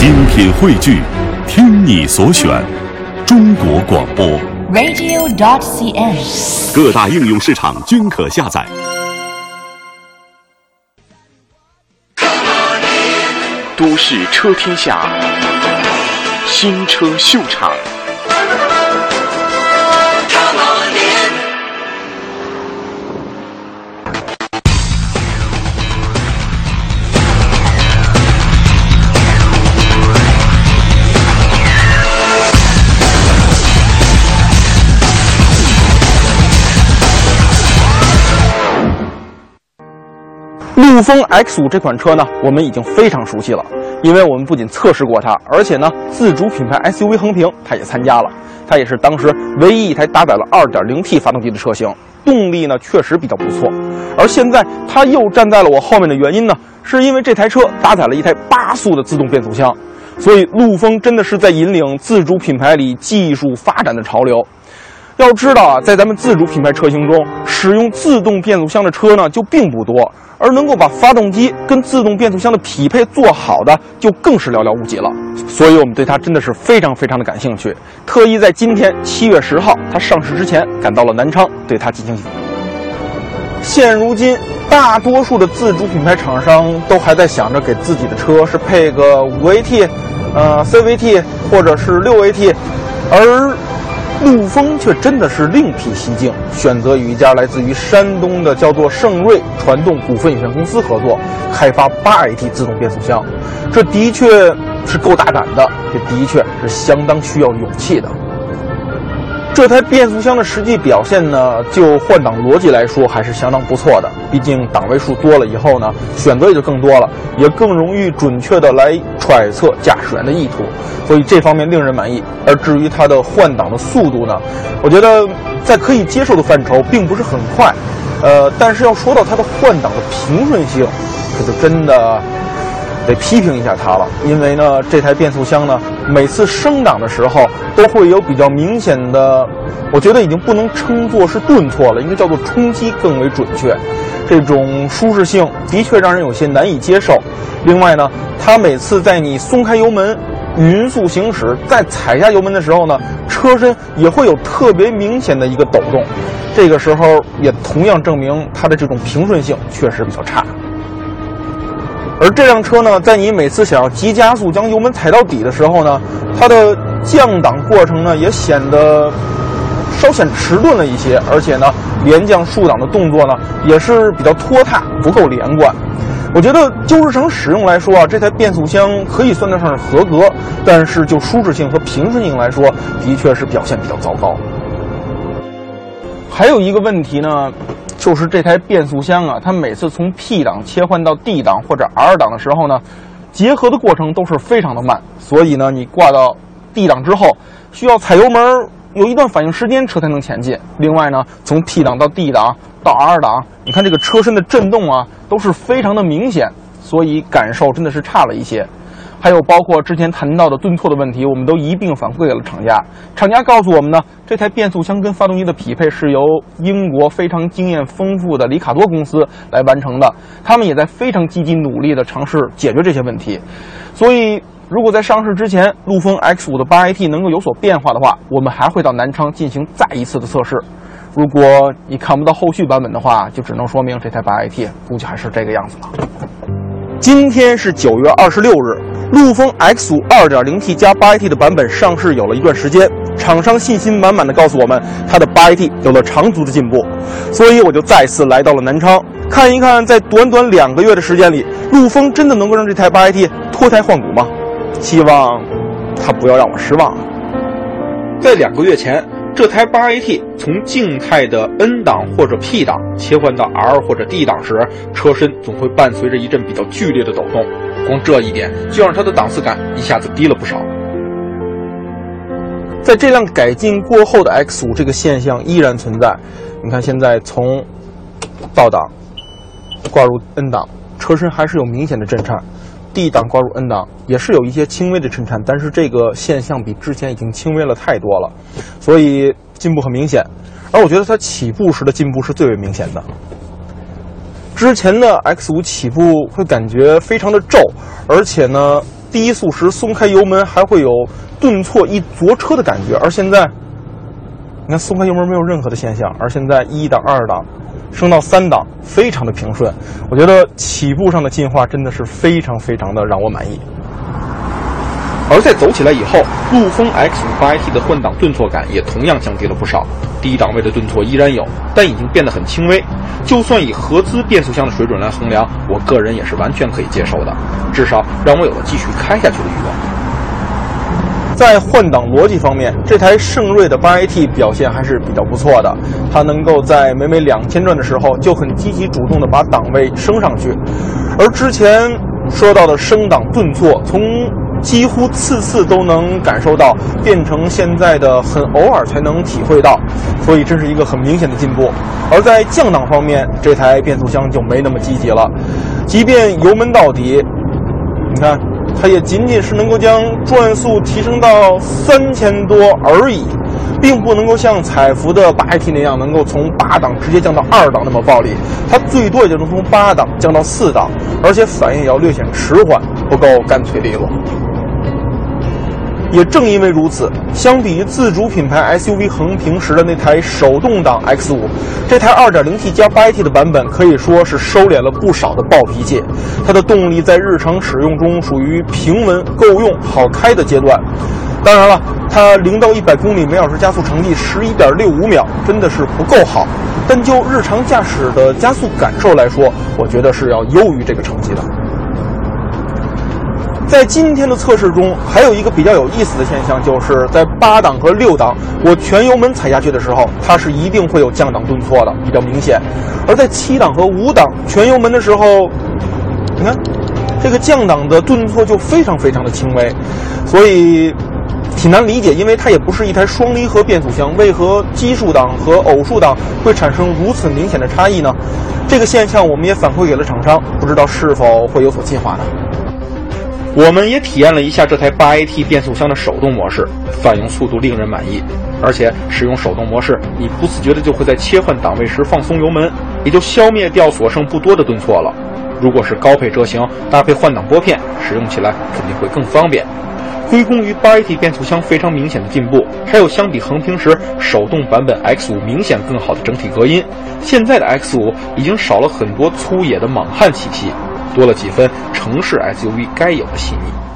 精品汇聚，听你所选，中国广播。radio.dot.cn，。各大应用市场均可下载。都市车天下，新车秀场。陆风 X 5这款车呢，我们已经非常熟悉了，因为我们不仅测试过它，而且呢，自主品牌 SUV 横屏它也参加了，它也是当时唯一一台搭载了 2.0T 发动机的车型，动力呢确实比较不错。而现在它又站在了我后面的原因呢，是因为这台车搭载了一台八速的自动变速箱，所以陆风真的是在引领自主品牌里技术发展的潮流。要知道啊，在咱们自主品牌车型中，使用自动变速箱的车呢就并不多，而能够把发动机跟自动变速箱的匹配做好的，就更是寥寥无几了。所以我们对它真的是非常非常的感兴趣，特意在今天七月十号它上市之前，赶到了南昌对它进行。现如今，大多数的自主品牌厂商都还在想着给自己的车是配个五 AT，呃 CVT 或者是六 AT，而陆风却真的是另辟蹊径，选择与一家来自于山东的叫做盛瑞传动股份有限公司合作，开发八 AT 自动变速箱。这的确是够大胆的，这的确是相当需要勇气的。这台变速箱的实际表现呢，就换挡逻辑来说还是相当不错的。毕竟档位数多了以后呢，选择也就更多了，也更容易准确的来揣测驾驶员的意图，所以这方面令人满意。而至于它的换挡的速度呢，我觉得在可以接受的范畴，并不是很快。呃，但是要说到它的换挡的平顺性，这就真的。得批评一下它了，因为呢，这台变速箱呢，每次升档的时候都会有比较明显的，我觉得已经不能称作是顿挫了，应该叫做冲击更为准确。这种舒适性的确让人有些难以接受。另外呢，它每次在你松开油门、匀速行驶，再踩下油门的时候呢，车身也会有特别明显的一个抖动，这个时候也同样证明它的这种平顺性确实比较差。而这辆车呢，在你每次想要急加速将油门踩到底的时候呢，它的降档过程呢也显得稍显迟钝了一些，而且呢，连降竖档的动作呢也是比较拖沓，不够连贯。我觉得就日常使用来说啊，这台变速箱可以算得上是合格，但是就舒适性和平顺性来说，的确是表现比较糟糕。还有一个问题呢。就是这台变速箱啊，它每次从 P 档切换到 D 档或者 R 档的时候呢，结合的过程都是非常的慢，所以呢，你挂到 D 档之后，需要踩油门有一段反应时间，车才能前进。另外呢，从 P 档到 D 档到 R 档，你看这个车身的震动啊，都是非常的明显，所以感受真的是差了一些。还有包括之前谈到的顿挫的问题，我们都一并反馈给了厂家。厂家告诉我们呢，这台变速箱跟发动机的匹配是由英国非常经验丰富的里卡多公司来完成的，他们也在非常积极努力的尝试解决这些问题。所以，如果在上市之前，陆风 X 5的八 AT 能够有所变化的话，我们还会到南昌进行再一次的测试。如果你看不到后续版本的话，就只能说明这台八 AT 估计还是这个样子了。今天是九月二十六日。陆风 X 5 2.0T 加 8AT 的版本上市有了一段时间，厂商信心满满的告诉我们，它的 8AT 有了长足的进步，所以我就再次来到了南昌，看一看在短短两个月的时间里，陆风真的能够让这台 8AT 脱胎换骨吗？希望它不要让我失望。在两个月前，这台 8AT 从静态的 N 档或者 P 档切换到 R 或者 D 档时，车身总会伴随着一阵比较剧烈的抖动。光这一点就让它的档次感一下子低了不少。在这辆改进过后的 X 5，这个现象依然存在。你看，现在从倒档挂入 N 档，车身还是有明显的震颤；D 档挂入 N 档也是有一些轻微的震颤，但是这个现象比之前已经轻微了太多了，所以进步很明显。而我觉得它起步时的进步是最为明显的。之前的 X 五起步会感觉非常的皱，而且呢，低速时松开油门还会有顿挫一着车的感觉，而现在，你看松开油门没有任何的现象，而现在一档、二档升到三档，非常的平顺。我觉得起步上的进化真的是非常非常的让我满意。而在走起来以后，陆风 X 五八 AT 的换挡顿挫感也同样降低了不少，低档位的顿挫依然有，但已经变得很轻微。就算以合资变速箱的水准来衡量，我个人也是完全可以接受的，至少让我有了继续开下去的欲望。在换挡逻辑方面，这台圣锐的八 AT 表现还是比较不错的，它能够在每每两千转的时候就很积极主动的把档位升上去，而之前说到的升档顿挫从。几乎次次都能感受到，变成现在的很偶尔才能体会到，所以这是一个很明显的进步。而在降档方面，这台变速箱就没那么积极了，即便油门到底，你看，它也仅仅是能够将转速提升到三千多而已，并不能够像采孚的八 AT 那样能够从八档直接降到二档那么暴力，它最多也就能从八档降到四档，而且反应也要略显迟缓，不够干脆利落。也正因为如此，相比于自主品牌 SUV 横屏时的那台手动挡 X5，这台 2.0T 加 8AT 的版本可以说是收敛了不少的暴脾气。它的动力在日常使用中属于平稳、够用、好开的阶段。当然了，它零到一百公里每小时加速成绩11.65秒，真的是不够好。但就日常驾驶的加速感受来说，我觉得是要优于这个成绩的。在今天的测试中，还有一个比较有意思的现象，就是在八档和六档，我全油门踩下去的时候，它是一定会有降档顿挫的，比较明显；而在七档和五档全油门的时候，你看这个降档的顿挫就非常非常的轻微，所以挺难理解，因为它也不是一台双离合变速箱，为何奇数档和偶数档会产生如此明显的差异呢？这个现象我们也反馈给了厂商，不知道是否会有所进化呢？我们也体验了一下这台八 AT 变速箱的手动模式，反应速度令人满意。而且使用手动模式，你不自觉的就会在切换档位时放松油门，也就消灭掉所剩不多的顿挫了。如果是高配车型搭配换挡拨片，使用起来肯定会更方便。归功于八 AT 变速箱非常明显的进步，还有相比横屏时手动版本 X5 明显更好的整体隔音，现在的 X5 已经少了很多粗野的莽汉气息。多了几分城市 SUV 该有的细腻。